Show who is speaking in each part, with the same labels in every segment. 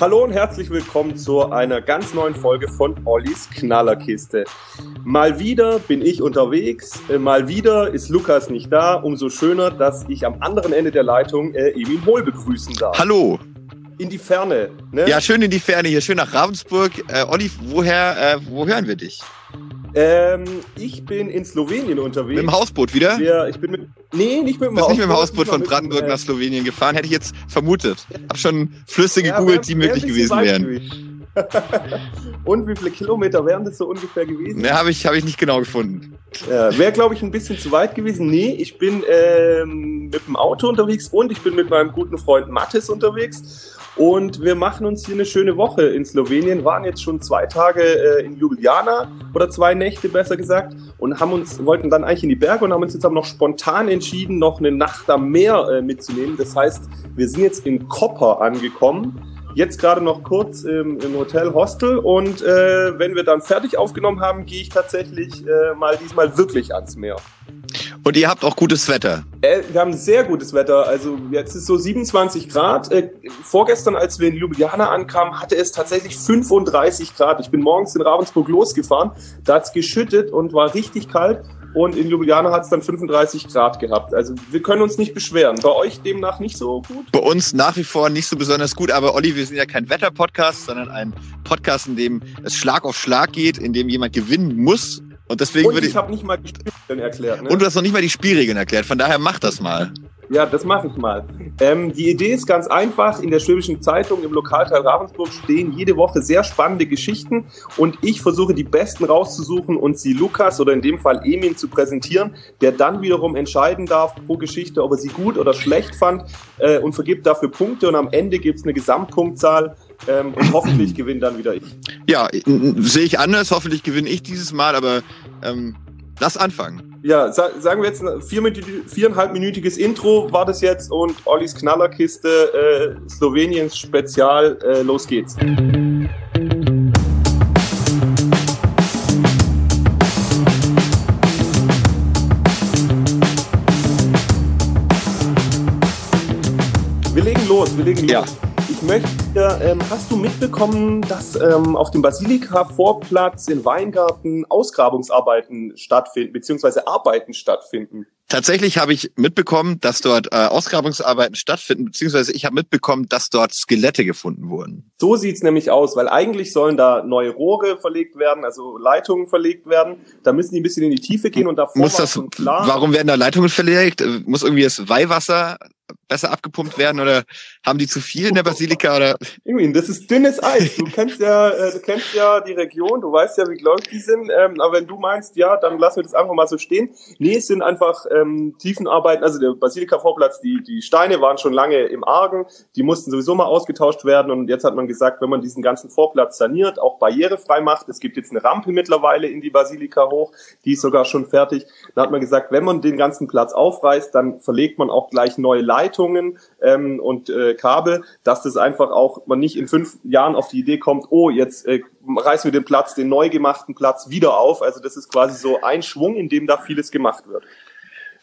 Speaker 1: Hallo und herzlich willkommen zu einer ganz neuen Folge von Ollis Knallerkiste. Mal wieder bin ich unterwegs, äh, mal wieder ist Lukas nicht da. Umso schöner, dass ich am anderen Ende der Leitung äh, Emin Hohl begrüßen darf.
Speaker 2: Hallo.
Speaker 1: In die Ferne. Ne?
Speaker 2: Ja, schön in die Ferne hier, schön nach Ravensburg. Äh, Olli, woher, äh, wo hören wir dich?
Speaker 1: Ähm, ich bin in Slowenien unterwegs.
Speaker 2: Mit dem Hausboot wieder?
Speaker 1: Ja, ich bin mit, nee, nicht mit dem
Speaker 2: du bist
Speaker 1: Hausboot.
Speaker 2: nicht mit dem Hausboot von Brandenburg
Speaker 1: dem, äh,
Speaker 2: nach Slowenien gefahren, hätte ich jetzt vermutet. Hab schon Flüsse
Speaker 1: ja,
Speaker 2: gegoogelt,
Speaker 1: wär-
Speaker 2: die möglich gewesen wären.
Speaker 1: gewesen. Und wie viele Kilometer wären das so ungefähr gewesen?
Speaker 2: Ne, habe ich, hab ich nicht genau gefunden.
Speaker 1: Ja, Wäre, glaube ich, ein bisschen zu weit gewesen. Nee, ich bin ähm, mit dem Auto unterwegs und ich bin mit meinem guten Freund Mathis unterwegs. Und wir machen uns hier eine schöne Woche in Slowenien, waren jetzt schon zwei Tage äh, in Ljubljana oder zwei Nächte besser gesagt und haben uns, wollten dann eigentlich in die Berge und haben uns jetzt aber noch spontan entschieden, noch eine Nacht am Meer äh, mitzunehmen. Das heißt, wir sind jetzt in Koper angekommen. Jetzt gerade noch kurz im, im Hotel Hostel und äh, wenn wir dann fertig aufgenommen haben, gehe ich tatsächlich äh, mal diesmal wirklich ans Meer.
Speaker 2: Und ihr habt auch gutes Wetter.
Speaker 1: Äh, wir haben sehr gutes Wetter. Also jetzt ist so 27 Grad. Äh, vorgestern, als wir in Ljubljana ankamen, hatte es tatsächlich 35 Grad. Ich bin morgens in Ravensburg losgefahren. Da hat es geschüttet und war richtig kalt. Und in Ljubljana hat es dann 35 Grad gehabt. Also wir können uns nicht beschweren. Bei euch demnach nicht so gut?
Speaker 2: Bei uns nach wie vor nicht so besonders gut, aber Olli, wir sind ja kein Wetter-Podcast, sondern ein Podcast, in dem es Schlag auf Schlag geht, in dem jemand gewinnen muss. Und deswegen
Speaker 1: Und
Speaker 2: würde
Speaker 1: ich
Speaker 2: ich.
Speaker 1: habe nicht mal die Spielregeln erklärt. Ne?
Speaker 2: Und du hast noch nicht mal die Spielregeln erklärt, von daher mach das mal.
Speaker 1: Ja, das mache ich mal. Ähm, die Idee ist ganz einfach. In der Schwäbischen Zeitung im Lokalteil Ravensburg stehen jede Woche sehr spannende Geschichten und ich versuche die besten rauszusuchen und sie Lukas oder in dem Fall Emin zu präsentieren, der dann wiederum entscheiden darf pro Geschichte, ob er sie gut oder schlecht fand äh, und vergibt dafür Punkte und am Ende gibt's eine Gesamtpunktzahl ähm, und hoffentlich gewinnt dann wieder ich.
Speaker 2: Ja, sehe ich anders. Hoffentlich gewinne ich dieses Mal, aber ähm, lass anfangen.
Speaker 1: Ja, sa sagen wir jetzt ein viereinhalbminütiges Intro war das jetzt und Ollis Knallerkiste äh, Sloweniens Spezial. Äh, los geht's. Wir legen los, wir legen los.
Speaker 2: Ja.
Speaker 1: Ich möchte, ähm, hast du mitbekommen, dass ähm, auf dem Basilika-Vorplatz in Weingarten Ausgrabungsarbeiten stattfinden, beziehungsweise Arbeiten stattfinden?
Speaker 2: Tatsächlich habe ich mitbekommen, dass dort äh, Ausgrabungsarbeiten stattfinden, beziehungsweise ich habe mitbekommen, dass dort Skelette gefunden wurden.
Speaker 1: So sieht's nämlich aus, weil eigentlich sollen da neue Rohre verlegt werden, also Leitungen verlegt werden. Da müssen die ein bisschen in die Tiefe gehen und davor
Speaker 2: Muss das,
Speaker 1: klar.
Speaker 2: warum werden da Leitungen verlegt? Äh, Muss irgendwie das Weihwasser besser abgepumpt werden oder haben die zu viel in der Basilika oder?
Speaker 1: Irgendwie, das ist dünnes Eis. Du kennst ja, äh, du kennst ja die Region, du weißt ja, wie gläubig die sind. Ähm, aber wenn du meinst, ja, dann lassen wir das einfach mal so stehen. Nee, es sind einfach ähm, Tiefenarbeiten. Also der Basilika-Vorplatz, die, die Steine waren schon lange im Argen. Die mussten sowieso mal ausgetauscht werden. Und jetzt hat man gesagt, wenn man diesen ganzen Vorplatz saniert, auch barrierefrei macht, es gibt jetzt eine Rampe mittlerweile in die Basilika hoch, die ist sogar schon fertig. Da hat man gesagt, wenn man den ganzen Platz aufreißt, dann verlegt man auch gleich neue Leitungen ähm, und äh, Kabel, dass das einfach auch man nicht in fünf Jahren auf die Idee kommt, oh, jetzt äh, reißen wir den Platz, den neu gemachten Platz wieder auf. Also das ist quasi so ein Schwung, in dem da vieles gemacht wird.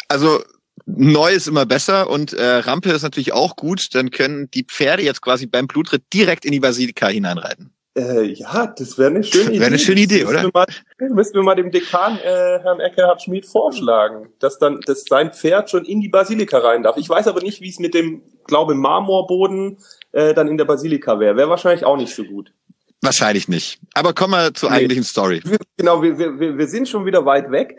Speaker 2: Also neu ist immer besser und äh, Rampe ist natürlich auch gut. Dann können die Pferde jetzt quasi beim Blutritt direkt in die Basilika hineinreiten.
Speaker 1: Äh, ja, das wäre eine schöne Idee.
Speaker 2: Wäre eine schöne Idee,
Speaker 1: Das müssen
Speaker 2: oder?
Speaker 1: Wir mal, müssen wir mal dem Dekan, äh, Herrn Eckhard Schmid, vorschlagen, dass dann dass sein Pferd schon in die Basilika rein darf. Ich weiß aber nicht, wie es mit dem, glaube Marmorboden äh, dann in der Basilika wäre. Wäre wahrscheinlich auch nicht so gut.
Speaker 2: Wahrscheinlich nicht. Aber kommen wir zur
Speaker 1: Nee.
Speaker 2: eigentlichen Story.
Speaker 1: Genau, wir, wir wir sind schon wieder weit weg.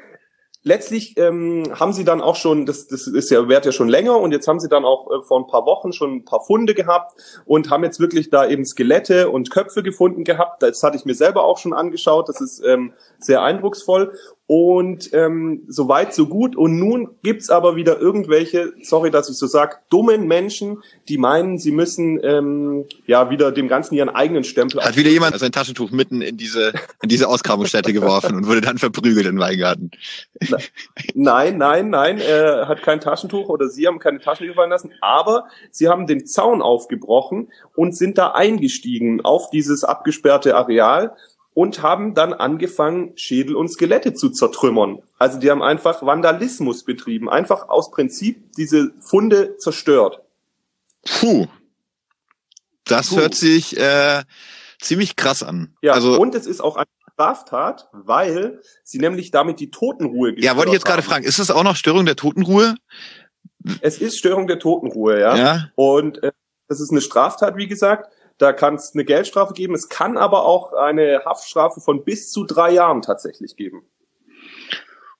Speaker 1: Letztlich ähm, haben sie dann auch schon, das, das ist ja wert ja schon länger und jetzt haben sie dann auch äh, vor ein paar Wochen schon ein paar Funde gehabt und haben jetzt wirklich da eben Skelette und Köpfe gefunden gehabt. Das hatte ich mir selber auch schon angeschaut. Das ist ähm, sehr eindrucksvoll. Und ähm, so weit, so gut. Und nun gibt's aber wieder irgendwelche, sorry, dass ich so sag, dummen Menschen, die meinen, sie müssen ähm, ja wieder dem Ganzen ihren eigenen Stempel.
Speaker 2: Hat wieder jemand sein Taschentuch mitten in diese in diese Ausgrabungsstätte geworfen und wurde dann verprügelt in Weingarten.
Speaker 1: Nein, nein, nein, er hat kein Taschentuch oder sie haben keine Taschentücher fallen lassen, aber sie haben den Zaun aufgebrochen und sind da eingestiegen auf dieses abgesperrte Areal und haben dann angefangen, Schädel und Skelette zu zertrümmern. Also die haben einfach Vandalismus betrieben, einfach aus Prinzip diese Funde zerstört.
Speaker 2: Puh. Das Puh. hört sich äh, ziemlich krass an.
Speaker 1: Ja, also, und es ist auch eine Straftat, weil sie nämlich damit die Totenruhe
Speaker 2: gestört Ja, wollte ich jetzt gerade fragen, ist das auch noch Störung der Totenruhe?
Speaker 1: Es ist Störung der Totenruhe, ja.
Speaker 2: ja.
Speaker 1: Und äh, das ist eine Straftat, wie gesagt. Da kann es eine Geldstrafe geben. Es kann aber auch eine Haftstrafe von bis zu drei Jahren tatsächlich geben.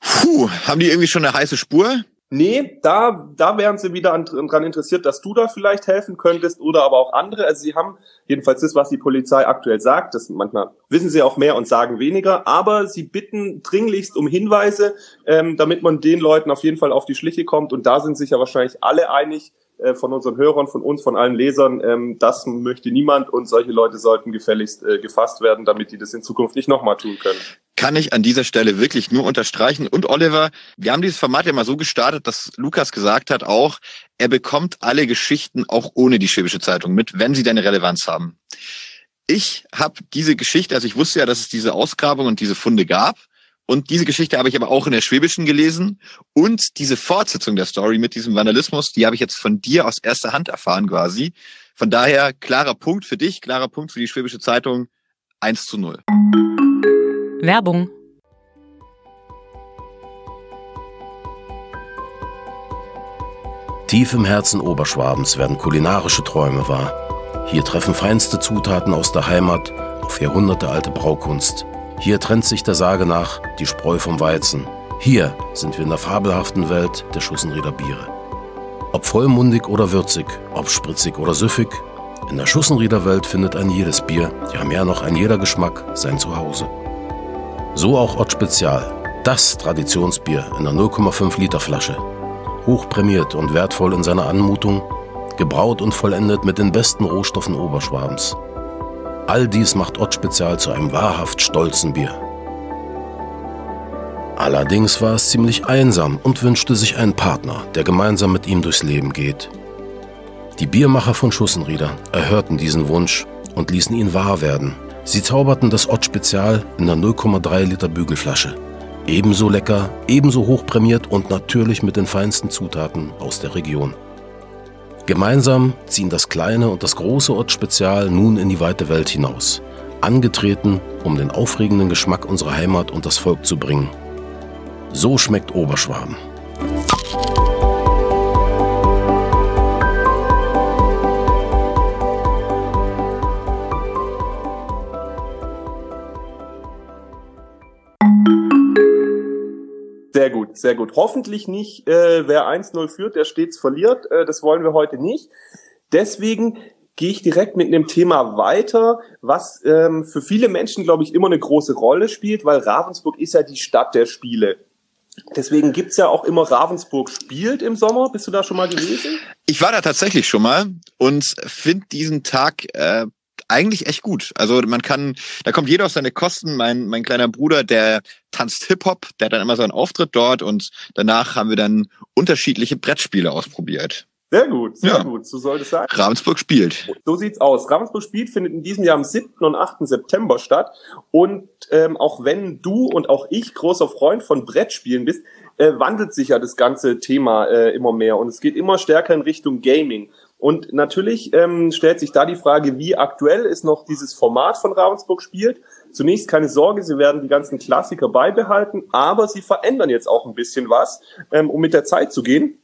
Speaker 2: Puh, haben die irgendwie schon eine heiße Spur?
Speaker 1: Nee, da, da wären sie wieder an, dran interessiert, dass du da vielleicht helfen könntest oder aber auch andere. Also sie haben jedenfalls das, was die Polizei aktuell sagt. Das manchmal wissen sie auch mehr und sagen weniger, aber sie bitten dringlichst um Hinweise, ähm, damit man den Leuten auf jeden Fall auf die Schliche kommt. Und da sind sich ja wahrscheinlich alle einig, äh, von unseren Hörern, von uns, von allen Lesern, ähm, das möchte niemand und solche Leute sollten gefälligst äh, gefasst werden, damit die das in Zukunft nicht nochmal tun können.
Speaker 2: Kann ich an dieser Stelle wirklich nur unterstreichen. Und Oliver, wir haben dieses Format ja mal so gestartet, dass Lukas gesagt hat auch, er bekommt alle Geschichten auch ohne die Schwäbische Zeitung mit, wenn sie deine Relevanz haben. Ich habe diese Geschichte, also ich wusste ja, dass es diese Ausgrabung und diese Funde gab. Und diese Geschichte habe ich aber auch in der Schwäbischen gelesen. Und diese Fortsetzung der Story mit diesem Vandalismus, die habe ich jetzt von dir aus erster Hand erfahren quasi. Von daher klarer Punkt für dich, klarer Punkt für die Schwäbische Zeitung. 1 zu 0.
Speaker 3: Werbung.
Speaker 4: Tief im Herzen Oberschwabens werden kulinarische Träume wahr. Hier treffen feinste Zutaten aus der Heimat auf jahrhundertealte Braukunst – hier trennt sich der Sage nach die Spreu vom Weizen. Hier sind wir in der fabelhaften Welt der Schussenrieder Biere. Ob vollmundig oder würzig, ob spritzig oder süffig, in der Schussenrieder Welt findet ein jedes Bier, ja mehr noch ein jeder Geschmack, sein Zuhause. So auch Ott Spezial, das Traditionsbier in einer 0,5 Liter Flasche. Hochprämiert und wertvoll in seiner Anmutung, gebraut und vollendet mit den besten Rohstoffen Oberschwabens. All dies macht Ott Spezial zu einem wahrhaft stolzen Bier. Allerdings war es ziemlich einsam und wünschte sich einen Partner, der gemeinsam mit ihm durchs Leben geht. Die Biermacher von Schussenrieder erhörten diesen Wunsch und ließen ihn wahr werden. Sie zauberten das Ott Spezial in der 0,3 Liter Bügelflasche. Ebenso lecker, ebenso hochprämiert und natürlich mit den feinsten Zutaten aus der Region. Gemeinsam ziehen das kleine und das große Ortsspezial nun in die weite Welt hinaus, angetreten, um den aufregenden Geschmack unserer Heimat und das Volk zu bringen. So schmeckt Oberschwaben.
Speaker 1: Sehr gut, sehr gut. Hoffentlich nicht, äh, wer 1-0 führt, der stets verliert. Äh, das wollen wir heute nicht. Deswegen gehe ich direkt mit einem Thema weiter, was ähm, für viele Menschen, glaube ich, immer eine große Rolle spielt, weil Ravensburg ist ja die Stadt der Spiele. Deswegen gibt's ja auch immer Ravensburg spielt im Sommer. Bist du da schon mal gewesen?
Speaker 2: Ich war da tatsächlich schon mal und finde diesen Tag äh, eigentlich echt gut. Also man kann, da kommt jeder auf seine Kosten. Mein, mein kleiner Bruder, der tanzt Hip-Hop, der hat dann immer so einen Auftritt dort und danach haben wir dann unterschiedliche Brettspiele ausprobiert.
Speaker 1: Sehr gut, sehr ja. gut, so soll es sein.
Speaker 2: Ravensburg spielt.
Speaker 1: So sieht's aus. Ravensburg spielt findet in diesem Jahr am 7. und 8. September statt. Und ähm, auch wenn du und auch ich großer Freund von Brettspielen bist, äh, wandelt sich ja das ganze Thema äh, immer mehr und es geht immer stärker in Richtung Gaming. Und natürlich ähm, stellt sich da die Frage, wie aktuell ist noch dieses Format von Ravensburg spielt. Zunächst keine Sorge, sie werden die ganzen Klassiker beibehalten, aber sie verändern jetzt auch ein bisschen was, ähm, um mit der Zeit zu gehen.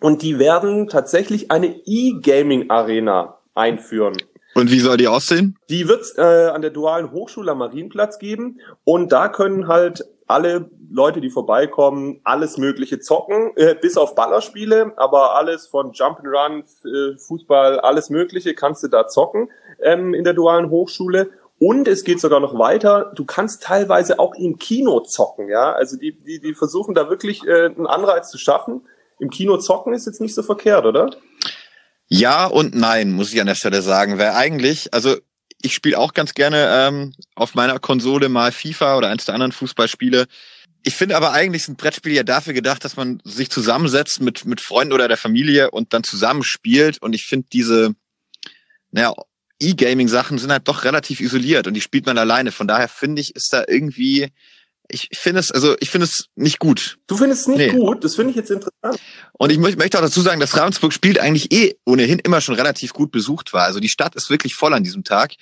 Speaker 1: Und die werden tatsächlich eine E-Gaming-Arena einführen.
Speaker 2: Und wie soll die aussehen?
Speaker 1: Die wird äh, an der Dualen Hochschule am Marienplatz geben und da können halt alle Leute, die vorbeikommen, alles Mögliche zocken, äh, bis auf Ballerspiele, aber alles von Jump'n'Run, äh, Fußball, alles Mögliche kannst du da zocken ähm, in der dualen Hochschule. Und es geht sogar noch weiter. Du kannst teilweise auch im Kino zocken, ja. Also die, die, die versuchen da wirklich äh, einen Anreiz zu schaffen. Im Kino zocken ist jetzt nicht so verkehrt, oder?
Speaker 2: Ja und nein, muss ich an der Stelle sagen. Weil eigentlich, also ich spiele auch ganz gerne ähm, auf meiner Konsole mal FIFA oder eins der anderen Fußballspiele. Ich finde aber eigentlich sind Brettspiele ja dafür gedacht, dass man sich zusammensetzt mit, mit Freunden oder der Familie und dann zusammen spielt. Und ich finde diese, naja, E-Gaming-Sachen sind halt doch relativ isoliert und die spielt man alleine. Von daher finde ich, ist da irgendwie, ich finde es, also ich finde es nicht gut.
Speaker 1: Du findest es nicht nee. gut? Das finde ich jetzt interessant.
Speaker 2: Und ich möchte auch dazu sagen, dass Ravensburg spielt eigentlich eh ohnehin immer schon relativ gut besucht war. Also die Stadt ist wirklich voll an diesem Tag.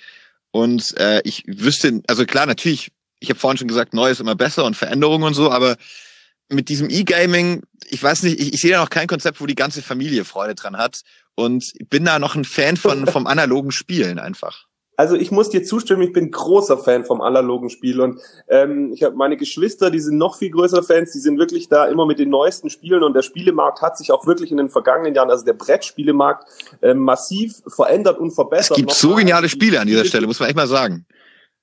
Speaker 2: Und äh, ich wüsste, also klar, natürlich, ich habe vorhin schon gesagt, neu ist immer besser und Veränderungen und so, aber mit diesem E-Gaming, ich weiß nicht, ich, ich sehe da noch kein Konzept, wo die ganze Familie Freude dran hat und bin da noch ein Fan von vom analogen Spielen einfach.
Speaker 1: Also ich muss dir zustimmen, ich bin großer Fan vom analogen Spiel und ähm, ich habe meine Geschwister, die sind noch viel größere Fans, die sind wirklich da immer mit den neuesten Spielen und der Spielemarkt hat sich auch wirklich in den vergangenen Jahren, also der Brettspielemarkt, äh, massiv verändert und verbessert.
Speaker 2: Es gibt so geniale Spiele an dieser Stelle, muss man echt mal sagen.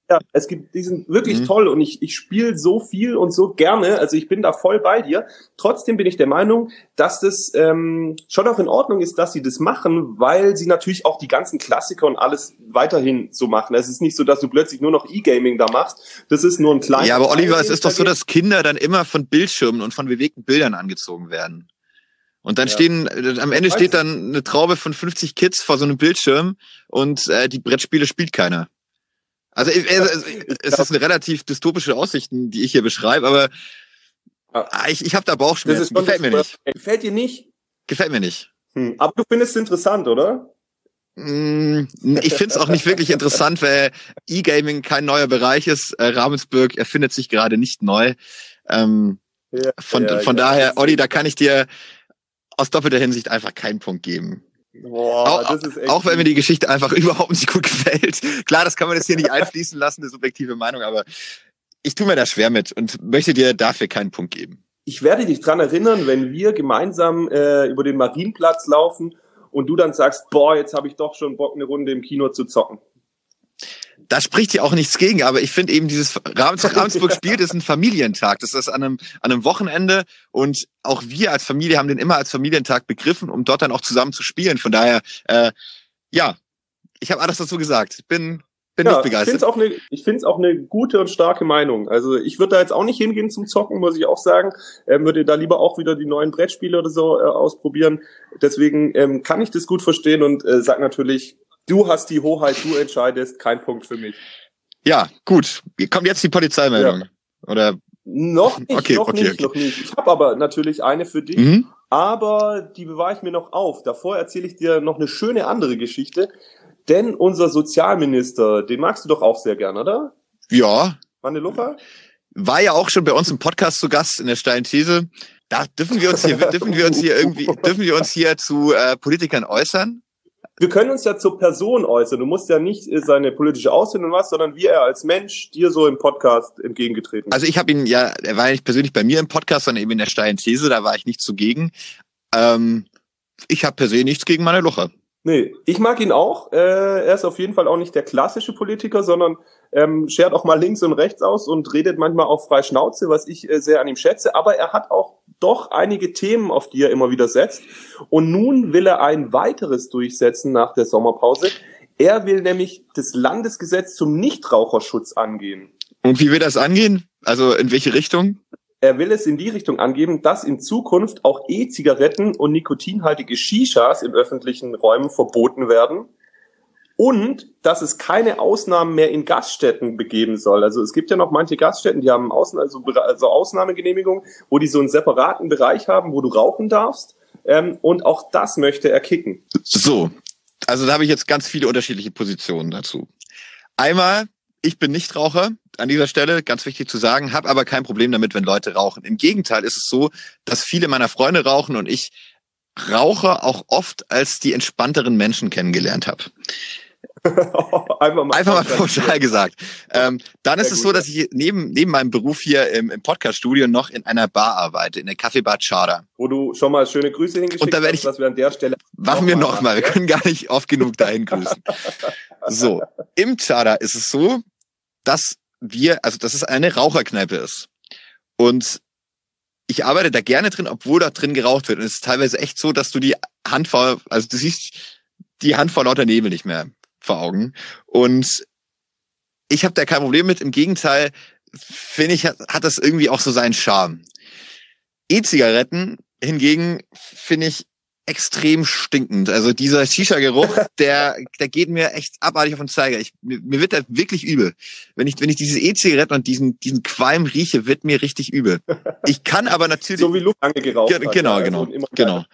Speaker 1: Ja, es gibt, die sind wirklich mhm. toll und ich, ich spiele so viel und so gerne, also ich bin da voll bei dir. Trotzdem bin ich der Meinung, dass das ähm, schon auch in Ordnung ist, dass sie das machen, weil sie natürlich auch die ganzen Klassiker und alles weiterhin so machen. Es ist nicht so, dass du plötzlich nur noch E-Gaming da machst. Das ist nur ein kleiner.
Speaker 2: Ja, aber Oliver, es ist doch so, dass Kinder dann immer von Bildschirmen und von bewegten Bildern angezogen werden. Und dann ja. stehen, äh, am Ende steht dann eine Traube von 50 Kids vor so einem Bildschirm und äh, die Brettspiele spielt keiner. Also es, ist eine relativ dystopische Aussichten, die ich hier beschreibe, aber ah, ich, ich habe da Bauchschmerzen. Gefällt mir nicht.
Speaker 1: Gefällt dir nicht?
Speaker 2: Gefällt mir nicht.
Speaker 1: Hm. Aber du findest es interessant, oder?
Speaker 2: Hm, ich finde es auch nicht wirklich interessant, weil E-Gaming kein neuer Bereich ist. Äh, Ravensburg erfindet sich gerade nicht neu. Ähm, ja, von ja, von ja, daher, Olli, da kann ich dir aus doppelter Hinsicht einfach keinen Punkt geben. Boah, auch, auch wenn mir die Geschichte einfach überhaupt nicht gut gefällt. Klar, das kann man jetzt hier nicht einfließen lassen, eine subjektive Meinung, aber ich tue mir da schwer mit und möchte dir dafür keinen Punkt geben.
Speaker 1: Ich werde dich dran erinnern, wenn wir gemeinsam äh, über den Marienplatz laufen und du dann sagst, boah, jetzt habe ich doch schon Bock, eine Runde im Kino zu zocken
Speaker 2: da spricht ja auch nichts gegen, aber ich finde eben dieses Ravensburg spielt ist ein Familientag. Das ist an einem, an einem Wochenende und auch wir als Familie haben den immer als Familientag begriffen, um dort dann auch zusammen zu spielen. Von daher, äh, ja, ich habe alles dazu gesagt. Ich bin bin ja, nicht begeistert.
Speaker 1: Ich finde es auch, eine, auch eine gute und starke Meinung. Also ich würde da jetzt auch nicht hingehen zum Zocken, muss ich auch sagen. Ähm, würde da lieber auch wieder die neuen Brettspiele oder so äh, ausprobieren. Deswegen ähm, kann ich das gut verstehen und äh, sag natürlich, Du hast die Hoheit, du entscheidest, kein Punkt für mich.
Speaker 2: Ja, gut. Kommt jetzt die Polizeimeldung. Ja. Oder?
Speaker 1: Noch nicht, okay, noch okay, nicht, okay. noch nicht. Ich habe aber natürlich eine für dich, mhm. aber die bewahre ich mir noch auf. Davor erzähle ich dir noch eine schöne andere Geschichte. Denn unser Sozialminister, den magst du doch auch sehr gern, oder?
Speaker 2: Ja.
Speaker 1: Wanne Lucha?
Speaker 2: War ja auch schon bei uns im Podcast zu Gast in der steilen These. Da dürfen wir uns hier, dürfen wir uns hier irgendwie, dürfen wir uns hier zu äh, Politikern äußern?
Speaker 1: Wir können uns ja zur Person äußern. Du musst ja nicht äh, seine politische Aussehen was, sondern wie er als Mensch dir so im Podcast entgegengetreten
Speaker 2: ist. Also ich habe ihn ja, er war nicht persönlich bei mir im Podcast, sondern eben in der steilen These, da war ich nicht zugegen. Ähm, ich habe per se nichts gegen meine Luche.
Speaker 1: Nee, ich mag ihn auch. Äh, er ist auf jeden Fall auch nicht der klassische Politiker, sondern ähm, schert auch mal links und rechts aus und redet manchmal auch frei Schnauze, was ich äh, sehr an ihm schätze. Aber er hat auch doch einige Themen, auf die er immer wieder setzt. Und nun will er ein weiteres durchsetzen nach der Sommerpause. Er will nämlich das Landesgesetz zum Nichtraucherschutz angehen.
Speaker 2: Und wie will das angehen? Also in welche Richtung?
Speaker 1: Er will es in die Richtung angeben, dass in Zukunft auch E-Zigaretten und nikotinhaltige Shishas in öffentlichen Räumen verboten werden und dass es keine Ausnahmen mehr in Gaststätten begeben soll. Also es gibt ja noch manche Gaststätten, die haben Außen, also, also Ausnahmegenehmigungen, wo die so einen separaten Bereich haben, wo du rauchen darfst. Ähm, und auch das möchte er kicken.
Speaker 2: So, also da habe ich jetzt ganz viele unterschiedliche Positionen dazu. Einmal, ich bin nicht Raucher an dieser Stelle, ganz wichtig zu sagen, habe aber kein Problem damit, wenn Leute rauchen. Im Gegenteil ist es so, dass viele meiner Freunde rauchen und ich Raucher auch oft als die entspannteren Menschen kennengelernt habe. Einfach mal, Einfach mal pauschal gesagt. Ähm, dann ist es so, dass ich neben, neben meinem Beruf hier im, im Podcast-Studio noch in einer Bar arbeite, in der Kaffeebar Chada.
Speaker 1: Wo du schon mal schöne Grüße hingeschickt
Speaker 2: Und da werde ich,
Speaker 1: hast, dass wir an der Stelle
Speaker 2: machen wir noch mal. Wir können gar nicht oft genug dahin grüßen. so, im Chada ist es so, dass wir, also dass es eine Raucherkneipe ist. Und ich arbeite da gerne drin, obwohl da drin geraucht wird. Und es ist teilweise echt so, dass du die Hand vor, also du siehst die Hand vor lauter Nebel nicht mehr vor Augen. Und ich habe da kein Problem mit. Im Gegenteil, finde ich, hat, hat das irgendwie auch so seinen Charme. E-Zigaretten hingegen finde ich extrem stinkend. Also dieser Shisha-Geruch, der, der geht mir echt abartig auf den Zeiger. Ich, mir, mir wird da wirklich übel. Wenn ich, wenn ich diese E-Zigaretten und diesen, diesen Qualm rieche, wird mir richtig übel. Ich kann aber natürlich.
Speaker 1: So wie Luft geraucht.
Speaker 2: Genau, genau, genau. Genau,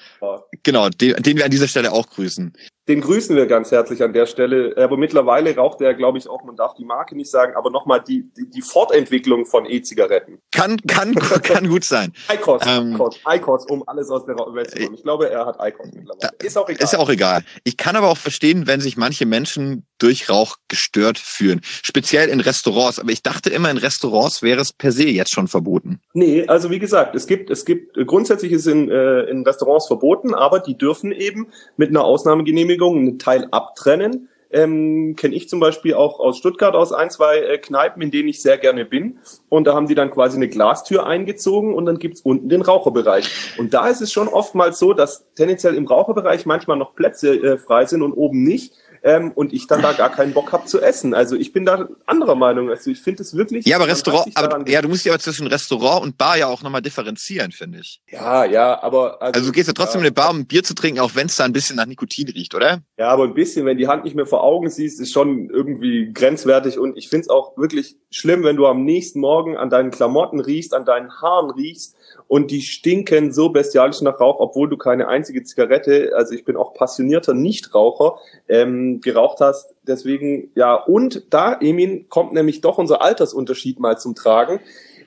Speaker 2: genau den, den wir an dieser Stelle auch grüßen.
Speaker 1: Den grüßen wir ganz herzlich an der Stelle. Aber mittlerweile raucht er, glaube ich, auch, man darf die Marke nicht sagen, aber nochmal die, die, die Fortentwicklung von E-Zigaretten.
Speaker 2: Kann, kann, kann gut sein.
Speaker 1: ICOS, ähm, ICOS, um alles aus der Welt zu kommen. Ich glaube, er hat ICOS mittlerweile.
Speaker 2: Ist auch egal. Ist auch egal. Ich kann aber auch verstehen, wenn sich manche Menschen durch Rauch gestört fühlen. Speziell in Restaurants. Aber ich dachte immer, in Restaurants wäre es per se jetzt schon verboten.
Speaker 1: Nee, also wie gesagt, es gibt, es gibt, grundsätzlich ist in, äh, in Restaurants verboten, aber die dürfen eben mit einer Ausnahmegenehmigung Genehmigung einen Teil abtrennen. Ähm, Kenne ich zum Beispiel auch aus Stuttgart aus ein, zwei äh, Kneipen, in denen ich sehr gerne bin. Und da haben die dann quasi eine Glastür eingezogen und dann gibt's unten den Raucherbereich. Und da ist es schon oftmals so, dass tendenziell im Raucherbereich manchmal noch Plätze äh, frei sind und oben nicht ähm, und ich dann da gar keinen Bock habe zu essen. Also ich bin da anderer Meinung. Also ich finde es wirklich.
Speaker 2: Ja, aber Restaurant, aber ja, du musst ja zwischen Restaurant und Bar ja auch nochmal differenzieren, finde ich.
Speaker 1: Ja, ja, aber
Speaker 2: also, also du gehst ja trotzdem ja. in eine Bar, um ein Bier zu trinken, auch wenn es da ein bisschen nach Nikotin riecht, oder?
Speaker 1: Ja, aber ein bisschen, wenn die Hand nicht mehr vor Augen siehst, ist schon irgendwie grenzwertig und ich finde es auch wirklich schlimm, wenn du am nächsten Morgen an deinen Klamotten riechst, an deinen Haaren riechst und die stinken so bestialisch nach Rauch, obwohl du keine einzige Zigarette, also ich bin auch passionierter Nichtraucher, ähm, geraucht hast. Deswegen, ja, und da, Emin, kommt nämlich doch unser Altersunterschied mal zum Tragen,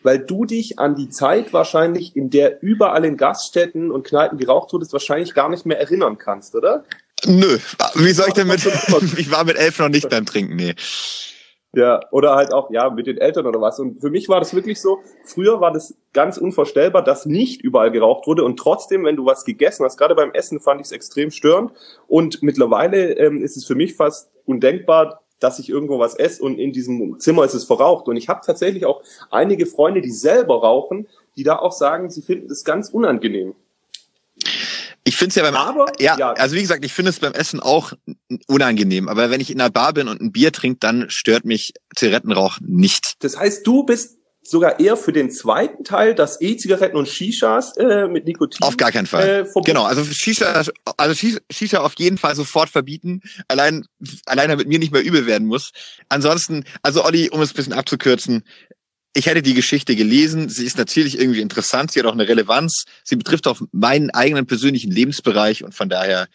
Speaker 1: weil du dich an die Zeit wahrscheinlich, in der überall in Gaststätten und Kneipen geraucht wurdest, wahrscheinlich gar nicht mehr erinnern kannst, oder?
Speaker 2: Nö, wie soll ich denn mit, ich war mit elf noch nicht beim Trinken, nee.
Speaker 1: Ja, oder halt auch, ja, mit den Eltern oder was. Und für mich war das wirklich so, früher war das ganz unvorstellbar, dass nicht überall geraucht wurde und trotzdem, wenn du was gegessen hast, gerade beim Essen fand ich es extrem störend und mittlerweile ähm, ist es für mich fast undenkbar, dass ich irgendwo was esse und in diesem Zimmer ist es verraucht. Und ich habe tatsächlich auch einige Freunde, die selber rauchen, die da auch sagen, sie finden es ganz unangenehm.
Speaker 2: Ich finde es ja beim aber, ja, ja, also wie gesagt, ich finde es beim Essen auch unangenehm. Aber wenn ich in einer Bar bin und ein Bier trinke, dann stört mich Zigarettenrauch nicht.
Speaker 1: Das heißt, du bist sogar eher für den zweiten Teil, dass E-Zigaretten und Shishas äh, mit Nikotin.
Speaker 2: Auf gar keinen Fall. Äh, genau, also Shisha, also Shisha auf jeden Fall sofort verbieten, allein, allein damit mir nicht mehr übel werden muss. Ansonsten, also Olli, um es ein bisschen abzukürzen, ich hätte die Geschichte gelesen. Sie ist natürlich irgendwie interessant. Sie hat auch eine Relevanz. Sie betrifft auch meinen eigenen persönlichen Lebensbereich und von daher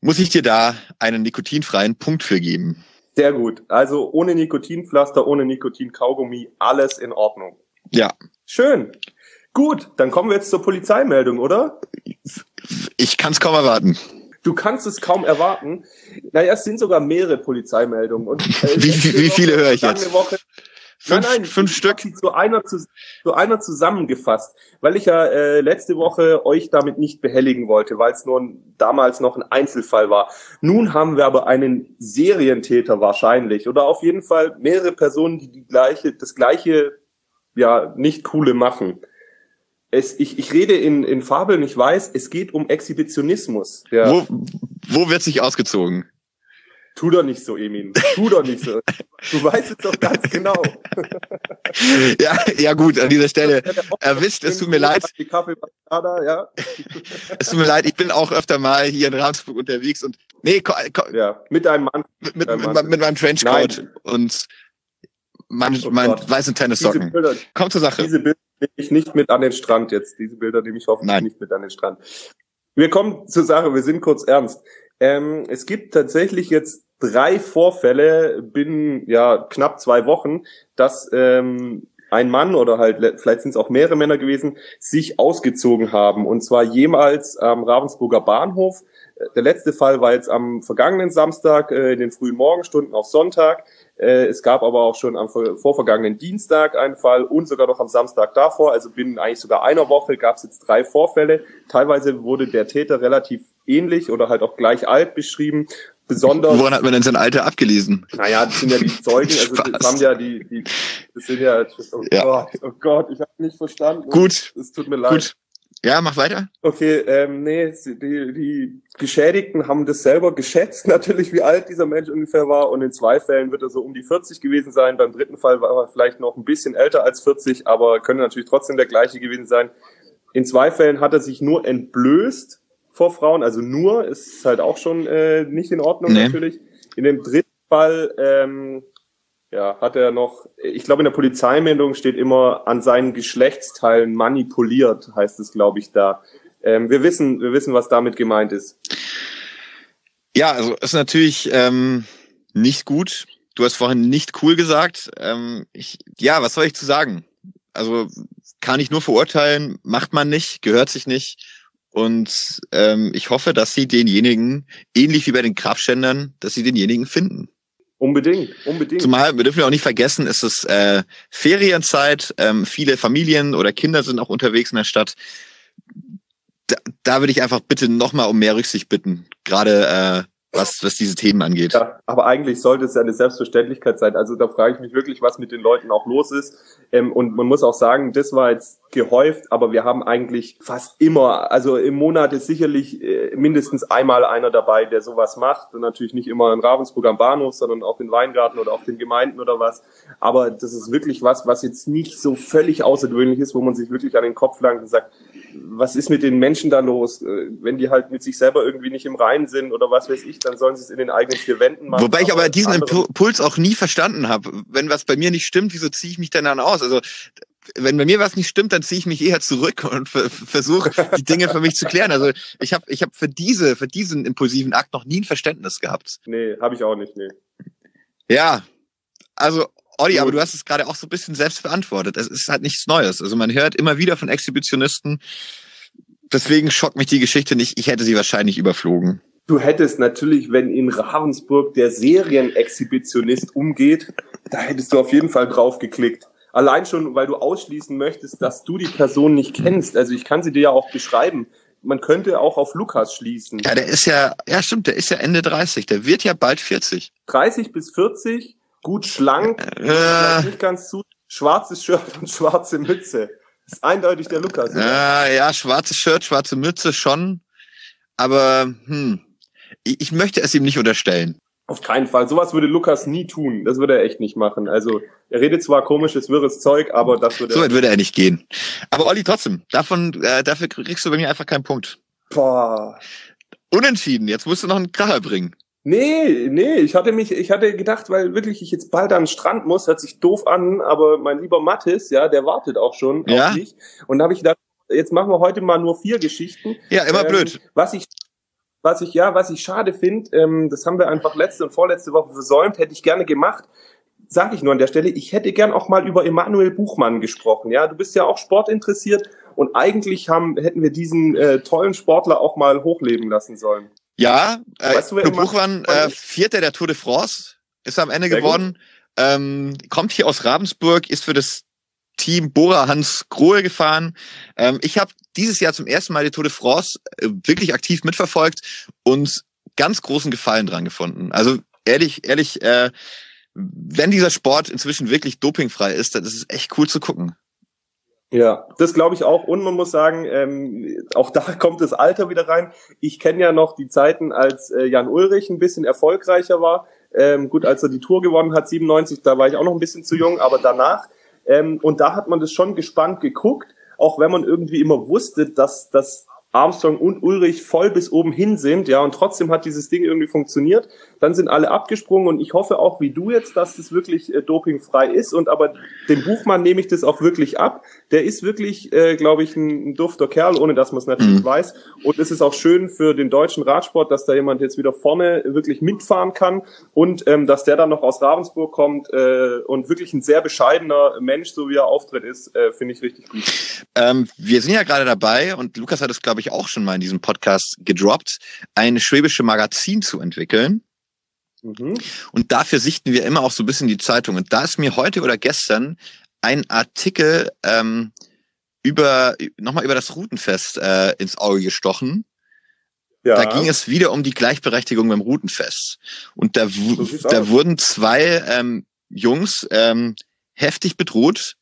Speaker 2: muss ich dir da einen nikotinfreien Punkt für geben.
Speaker 1: Sehr gut. Also ohne Nikotinpflaster, ohne Nikotinkaugummi, alles in Ordnung.
Speaker 2: Ja.
Speaker 1: Schön. Gut, dann kommen wir jetzt zur Polizeimeldung, oder?
Speaker 2: Ich kann es kaum erwarten.
Speaker 1: Du kannst es kaum erwarten. Naja, es sind sogar mehrere Polizeimeldungen. Und,
Speaker 2: äh, wie, wie viele höre ich jetzt?
Speaker 1: Woche, Fünf, nein, nein, fünf Stück. Zu einer, zu, zu einer zusammengefasst, weil ich ja äh, letzte Woche euch damit nicht behelligen wollte, weil es nur damals noch ein Einzelfall war. Nun haben wir aber einen Serientäter wahrscheinlich oder auf jeden Fall mehrere Personen, die, die gleiche, das gleiche, ja, nicht coole machen. Es, ich, ich rede in, in Fabeln, ich weiß, es geht um Exhibitionismus.
Speaker 2: Ja. Wo, wo wird sich ausgezogen?
Speaker 1: Tu doch nicht so, Emin. Tu doch nicht so. Du weißt es doch ganz genau.
Speaker 2: ja, ja gut, an dieser Stelle erwischt, es tut mir leid.
Speaker 1: Ja.
Speaker 2: Es tut mir leid, ich bin auch öfter mal hier in Ravensburg unterwegs und nee,
Speaker 1: ja, mit einem Mann.
Speaker 2: Mit, mit, mit, mit meinem Trenchcoat Nein. und mein, oh mein weißen Tennissocken. Bilder, Komm zur Sache.
Speaker 1: Diese Bilder nehme ich nicht mit an den Strand jetzt. Diese Bilder nehme ich hoffentlich Nein. nicht mit an den Strand. Wir kommen zur Sache, wir sind kurz ernst. Ähm, es gibt tatsächlich jetzt drei Vorfälle binnen ja knapp zwei Wochen, dass ähm, ein Mann oder halt vielleicht sind es auch mehrere Männer gewesen, sich ausgezogen haben. Und zwar jemals am Ravensburger Bahnhof. Der letzte Fall war jetzt am vergangenen Samstag äh, in den frühen Morgenstunden auf Sonntag. Äh, es gab aber auch schon am vorvergangenen Dienstag einen Fall und sogar noch am Samstag davor. Also binnen eigentlich sogar einer Woche gab es jetzt drei Vorfälle. Teilweise wurde der Täter relativ ähnlich oder halt auch gleich alt beschrieben. Besonders.
Speaker 2: Woran hat man denn sein Alter abgelesen?
Speaker 1: Naja, das sind ja die Zeugen, also das haben ja die, die das sind ja, oh ja. Gott, oh Gott, ich habe nicht verstanden.
Speaker 2: Gut.
Speaker 1: Es tut mir leid. Gut.
Speaker 2: Ja, mach weiter.
Speaker 1: Okay, ähm, nee, die, die Geschädigten haben das selber geschätzt, natürlich, wie alt dieser Mensch ungefähr war. Und in zwei Fällen wird er so um die 40 gewesen sein. Beim dritten Fall war er vielleicht noch ein bisschen älter als 40, aber könnte natürlich trotzdem der gleiche gewesen sein. In zwei Fällen hat er sich nur entblößt vor Frauen, also nur, ist halt auch schon äh, nicht in Ordnung nee. natürlich. In dem dritten Fall ähm, ja, hat er noch, ich glaube in der Polizeimeldung steht immer an seinen Geschlechtsteilen manipuliert, heißt es, glaube ich, da. Ähm, wir wissen, wir wissen, was damit gemeint ist.
Speaker 2: Ja, also ist natürlich ähm, nicht gut. Du hast vorhin nicht cool gesagt. Ähm, ich, ja, was soll ich zu sagen? Also kann ich nur verurteilen, macht man nicht, gehört sich nicht. Und ähm, ich hoffe, dass sie denjenigen, ähnlich wie bei den Grabschändern, dass sie denjenigen finden.
Speaker 1: Unbedingt, unbedingt.
Speaker 2: Zumal, wir dürfen ja auch nicht vergessen, es ist äh, Ferienzeit, ähm, viele Familien oder Kinder sind auch unterwegs in der Stadt. Da, da würde ich einfach bitte nochmal um mehr Rücksicht bitten. Gerade äh, was, was diese Themen angeht.
Speaker 1: Ja, aber eigentlich sollte es ja eine Selbstverständlichkeit sein. Also da frage ich mich wirklich, was mit den Leuten auch los ist. Ähm, und man muss auch sagen, das war jetzt gehäuft, aber wir haben eigentlich fast immer, also im Monat ist sicherlich äh, mindestens einmal einer dabei, der sowas macht. Und natürlich nicht immer in Ravensburg am Bahnhof, sondern auch in Weingarten oder auf den Gemeinden oder was. Aber das ist wirklich was, was jetzt nicht so völlig außergewöhnlich ist, wo man sich wirklich an den Kopf langt und sagt, was ist mit den Menschen da los? Äh, wenn die halt mit sich selber irgendwie nicht im Reinen sind oder was weiß ich, dann sollen sie es in den eigenen vier Wänden machen.
Speaker 2: Wobei ich aber diesen Impuls auch nie verstanden habe. Wenn was bei mir nicht stimmt, wieso ziehe ich mich denn dann aus? Also wenn bei mir was nicht stimmt, dann ziehe ich mich eher zurück und versuche die Dinge für mich zu klären. Also ich habe ich hab für diese für diesen impulsiven Akt noch nie ein Verständnis gehabt.
Speaker 1: Nee, habe ich auch nicht, nee.
Speaker 2: Ja. Also Olli, aber du hast es gerade auch so ein bisschen selbst beantwortet. Es ist halt nichts Neues. Also man hört immer wieder von Exhibitionisten. Deswegen schockt mich die Geschichte nicht. Ich hätte sie wahrscheinlich überflogen.
Speaker 1: Du hättest natürlich, wenn in Ravensburg der Serienexhibitionist umgeht, da hättest du auf jeden Fall drauf geklickt. Allein schon, weil du ausschließen möchtest, dass du die Person nicht kennst. Also ich kann sie dir ja auch beschreiben. Man könnte auch auf Lukas schließen.
Speaker 2: Ja, der ist ja, ja stimmt, der ist ja Ende 30. Der wird ja bald 40.
Speaker 1: 30 bis 40, gut schlank, äh, nicht ganz zu, schwarzes Shirt und schwarze Mütze. Das ist eindeutig der Lukas.
Speaker 2: Äh, ja, schwarzes Shirt, schwarze Mütze schon. Aber hm, ich möchte es ihm nicht unterstellen.
Speaker 1: Auf keinen Fall. Sowas würde Lukas nie tun. Das würde er echt nicht machen. Also er redet zwar komisches, wirres Zeug, aber das würde
Speaker 2: So weit würde er nicht gehen. Aber Olli, trotzdem, davon, äh, dafür kriegst du bei mir einfach keinen Punkt.
Speaker 1: Boah.
Speaker 2: Unentschieden. Jetzt musst du noch einen Kracher bringen.
Speaker 1: Nee, nee, ich hatte mich, ich hatte gedacht, weil wirklich ich jetzt bald an den Strand muss, hört sich doof an, aber mein lieber Mathis, ja, der wartet auch schon
Speaker 2: ja?
Speaker 1: auf mich. Und da habe ich gedacht, jetzt machen wir heute mal nur vier Geschichten.
Speaker 2: Ja, immer ähm, blöd.
Speaker 1: Was ich was ich ja, was ich schade finde, ähm, das haben wir einfach letzte und vorletzte Woche versäumt, hätte ich gerne gemacht. Sag ich nur an der Stelle, ich hätte gern auch mal über Emanuel Buchmann gesprochen. Ja, du bist ja auch sportinteressiert und eigentlich haben, hätten wir diesen äh, tollen Sportler auch mal hochleben lassen sollen.
Speaker 2: Ja, äh, weißt du, Buchmann, äh, Vierter der Tour de France, ist am Ende Sehr geworden. Ähm, kommt hier aus Ravensburg, ist für das Team Bora Hans Grohe gefahren. Ähm, ich habe dieses Jahr zum ersten Mal die Tour de France äh, wirklich aktiv mitverfolgt und ganz großen Gefallen dran gefunden. Also ehrlich, ehrlich, äh, wenn dieser Sport inzwischen wirklich dopingfrei ist, dann ist es echt cool zu gucken.
Speaker 1: Ja, das glaube ich auch. Und man muss sagen, ähm, auch da kommt das Alter wieder rein. Ich kenne ja noch die Zeiten, als äh, Jan Ulrich ein bisschen erfolgreicher war. Ähm, gut, als er die Tour gewonnen hat, 97, da war ich auch noch ein bisschen zu jung, aber danach. Ähm, und da hat man das schon gespannt geguckt auch wenn man irgendwie immer wusste, dass das Armstrong und Ulrich voll bis oben hin sind, ja, und trotzdem hat dieses Ding irgendwie funktioniert. Dann sind alle abgesprungen und ich hoffe auch wie du jetzt, dass das wirklich äh, dopingfrei ist. Und aber dem Buchmann nehme ich das auch wirklich ab. Der ist wirklich, äh, glaube ich, ein, ein dufter Kerl, ohne dass man es natürlich mhm. weiß. Und es ist auch schön für den deutschen Radsport, dass da jemand jetzt wieder vorne wirklich mitfahren kann und ähm, dass der dann noch aus Ravensburg kommt äh, und wirklich ein sehr bescheidener Mensch, so wie er auftritt ist, äh, finde ich richtig gut.
Speaker 2: Ähm, wir sind ja gerade dabei und Lukas hat es, glaube ich, auch schon mal in diesem Podcast gedroppt, ein schwäbische Magazin zu entwickeln. Mhm. Und dafür sichten wir immer auch so ein bisschen die Zeitung. Und da ist mir heute oder gestern ein Artikel ähm, über nochmal über das Routenfest äh, ins Auge gestochen. Ja. Da ging es wieder um die Gleichberechtigung beim Routenfest. Und da, so da wurden zwei ähm, Jungs ähm, heftig bedroht.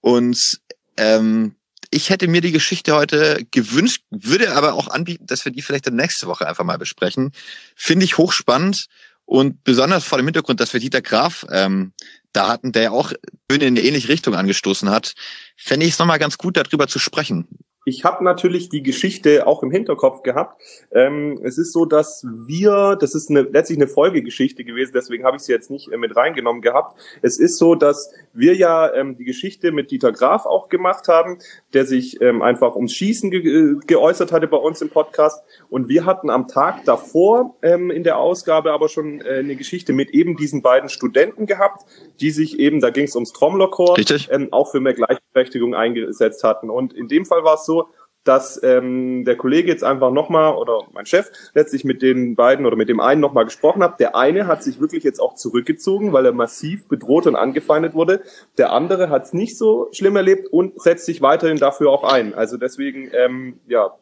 Speaker 2: Und ähm, ich hätte mir die Geschichte heute gewünscht, würde aber auch anbieten, dass wir die vielleicht dann nächste Woche einfach mal besprechen. Finde ich hochspannend und besonders vor dem Hintergrund, dass wir Dieter Graf ähm, da hatten, der ja auch in eine ähnliche Richtung angestoßen hat, fände ich es nochmal ganz gut, darüber zu sprechen.
Speaker 1: Ich habe natürlich die Geschichte auch im Hinterkopf gehabt. Ähm, es ist so, dass wir, das ist eine, letztlich eine Folgegeschichte gewesen, deswegen habe ich sie jetzt nicht äh, mit reingenommen gehabt. Es ist so, dass wir ja ähm, die Geschichte mit Dieter Graf auch gemacht haben, der sich ähm, einfach ums Schießen ge äh, geäußert hatte bei uns im Podcast. Und wir hatten am Tag davor ähm, in der Ausgabe aber schon äh, eine Geschichte mit eben diesen beiden Studenten gehabt, die sich eben, da ging es ums Trommlerchor, ähm, auch für mehr Gleichberechtigung eingesetzt hatten. Und in dem Fall war es so, so, dass ähm, der Kollege jetzt einfach nochmal oder mein Chef letztlich mit den beiden oder mit dem einen nochmal gesprochen hat. Der eine hat sich wirklich jetzt auch zurückgezogen, weil er massiv bedroht und angefeindet wurde. Der andere hat es nicht so schlimm erlebt und setzt sich weiterhin dafür auch ein. Also deswegen, ähm, ja,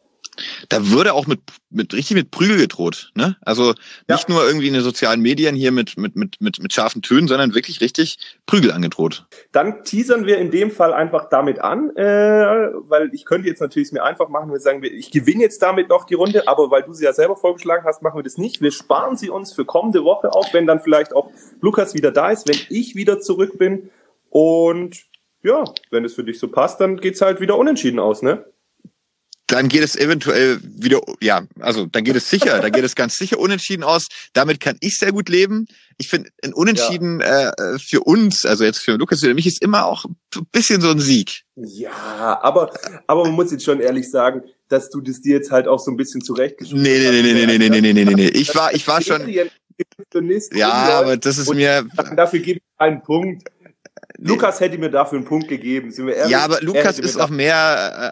Speaker 2: da würde auch mit, mit richtig mit Prügel gedroht, ne? Also nicht ja. nur irgendwie in den sozialen Medien hier mit, mit, mit, mit, mit scharfen Tönen, sondern wirklich richtig Prügel angedroht.
Speaker 1: Dann teasern wir in dem Fall einfach damit an, äh, weil ich könnte jetzt natürlich es mir einfach machen, wir sagen, ich gewinne jetzt damit noch die Runde, aber weil du sie ja selber vorgeschlagen hast, machen wir das nicht. Wir sparen sie uns für kommende Woche auf, wenn dann vielleicht auch Lukas wieder da ist, wenn ich wieder zurück bin. Und ja, wenn es für dich so passt, dann geht's halt wieder unentschieden aus, ne?
Speaker 2: Dann geht es eventuell wieder, ja, also dann geht es sicher, da geht es ganz sicher unentschieden aus. Damit kann ich sehr gut leben. Ich finde, ein Unentschieden ja. äh, für uns, also jetzt für Lukas oder mich, ist immer auch ein bisschen so ein Sieg.
Speaker 1: Ja, aber, aber man muss jetzt schon ehrlich sagen, dass du das dir jetzt halt auch so ein bisschen zurechtgeschrieben
Speaker 2: nee, nee, nee, nee, nee, nee, nee, nee, nee, nee, nee. Ich war, ich war schon. Ja, aber das ist mir.
Speaker 1: Dafür gebe ich einen Punkt. Lukas hätte mir dafür einen Punkt gegeben, sind wir
Speaker 2: ehrlich? Ja, aber Lukas ist noch mehr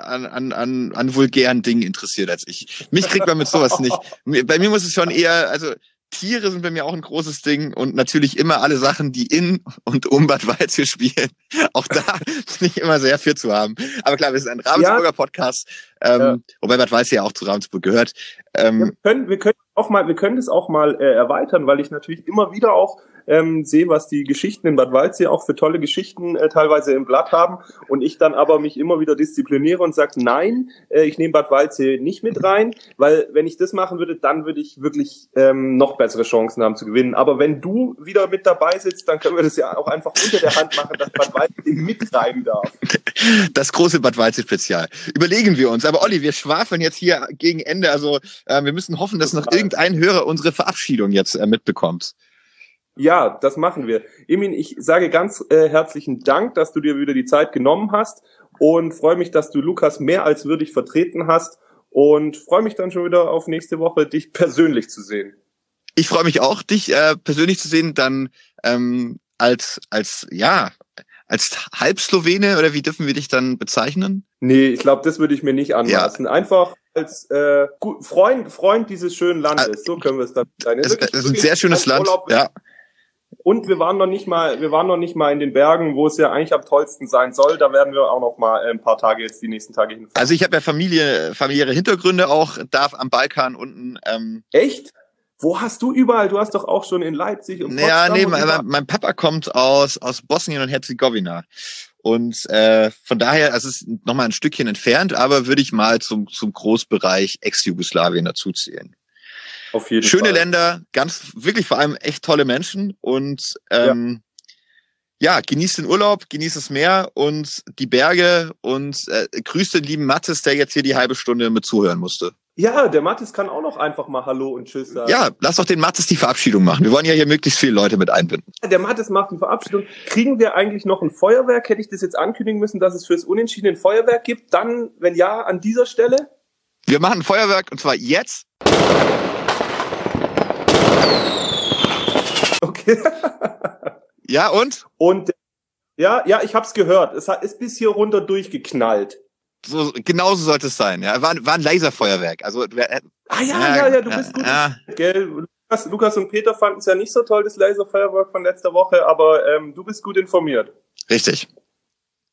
Speaker 2: äh, an, an, an, an vulgären Dingen interessiert als ich. Mich kriegt man mit sowas nicht. Bei mir muss es schon eher, also Tiere sind bei mir auch ein großes Ding und natürlich immer alle Sachen, die in und um Bad Waldsee spielen. Auch da bin ich immer sehr viel zu haben. Aber klar, wir sind ein Ravensburger ja. Podcast, ähm, ja. wobei Bad Waldsee ja auch zu Ravensburg gehört.
Speaker 1: Ähm, wir können, wir können auch mal, wir können das auch mal äh, erweitern, weil ich natürlich immer wieder auch ähm, sehe, was die Geschichten in Bad Waldsee auch für tolle Geschichten äh, teilweise im Blatt haben und ich dann aber mich immer wieder diszipliniere und sage, nein, äh, ich nehme Bad Waldsee nicht mit rein, weil wenn ich das machen würde, dann würde ich wirklich ähm, noch bessere Chancen haben zu gewinnen. Aber wenn du wieder mit dabei sitzt, dann können wir das ja auch einfach unter der Hand machen, dass Bad Waldsee mit rein darf.
Speaker 2: Das große Bad Waldsee-Spezial. Überlegen wir uns. Aber Olli, wir schwafeln jetzt hier gegen Ende. Also äh, wir müssen hoffen, dass noch irgendein Hörer unsere Verabschiedung jetzt äh, mitbekommt.
Speaker 1: Ja, das machen wir. Emin, ich sage ganz äh, herzlichen Dank, dass du dir wieder die Zeit genommen hast und freue mich, dass du Lukas mehr als würdig vertreten hast und freue mich dann schon wieder auf nächste Woche, dich persönlich zu sehen.
Speaker 2: Ich freue mich auch, dich äh, persönlich zu sehen, dann ähm, als als ja als Halbslowene oder wie dürfen wir dich dann bezeichnen?
Speaker 1: Nee, ich glaube, das würde ich mir nicht anmaßen. Ja. Einfach als äh, Freund, Freund dieses schönen Landes. So können wir es dann
Speaker 2: sein. Es, es ist ein sehr schönes Land. Ja.
Speaker 1: Und wir waren noch nicht mal, wir waren noch nicht mal in den Bergen, wo es ja eigentlich am tollsten sein soll. Da werden wir auch noch mal ein paar Tage jetzt die nächsten Tage hinfahren.
Speaker 2: Also ich habe ja Familie, familiäre Hintergründe auch, darf am Balkan unten. Ähm
Speaker 1: Echt? Wo hast du überall? Du hast doch auch schon in Leipzig
Speaker 2: und Ja, nee, mein, mein, Papa kommt aus aus Bosnien und Herzegowina. Und äh, von daher, also es ist nochmal ein Stückchen entfernt, aber würde ich mal zum, zum Großbereich Ex-Jugoslawien dazuzählen. Auf jeden Schöne Fall. Länder, ganz wirklich vor allem echt tolle Menschen und ähm, ja, genießt den Urlaub, genießt das Meer und die Berge und äh, grüßt den lieben Mattes, der jetzt hier die halbe Stunde mit zuhören musste.
Speaker 1: Ja, der Mathis kann auch noch einfach mal Hallo und Tschüss sagen.
Speaker 2: Ja, lass doch den Mattes die Verabschiedung machen. Wir wollen ja hier möglichst viele Leute mit einbinden.
Speaker 1: Der Mathis macht die Verabschiedung. Kriegen wir eigentlich noch ein Feuerwerk? Hätte ich das jetzt ankündigen müssen, dass es fürs Unentschieden ein Feuerwerk gibt? Dann, wenn ja, an dieser Stelle?
Speaker 2: Wir machen ein Feuerwerk und zwar jetzt.
Speaker 1: Okay.
Speaker 2: Ja, und?
Speaker 1: Und ja, ja, ich hab's gehört. Es hat, ist bis hier runter durchgeknallt.
Speaker 2: So, genauso sollte es sein. Ja, war, war ein Laserfeuerwerk. Also, äh,
Speaker 1: Ah ja, ja, ja, du bist gut.
Speaker 2: Ja,
Speaker 1: Gell? Lukas, Lukas und Peter fanden es ja nicht so toll, das Laserfeuerwerk von letzter Woche, aber ähm, du bist gut informiert.
Speaker 2: richtig.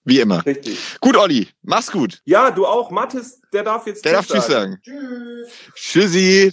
Speaker 2: Wie immer.
Speaker 1: Richtig.
Speaker 2: Gut, Olli. Mach's gut.
Speaker 1: Ja, du auch. Mathis, der darf jetzt
Speaker 2: Der darf Tschüss sagen. Tschüssi.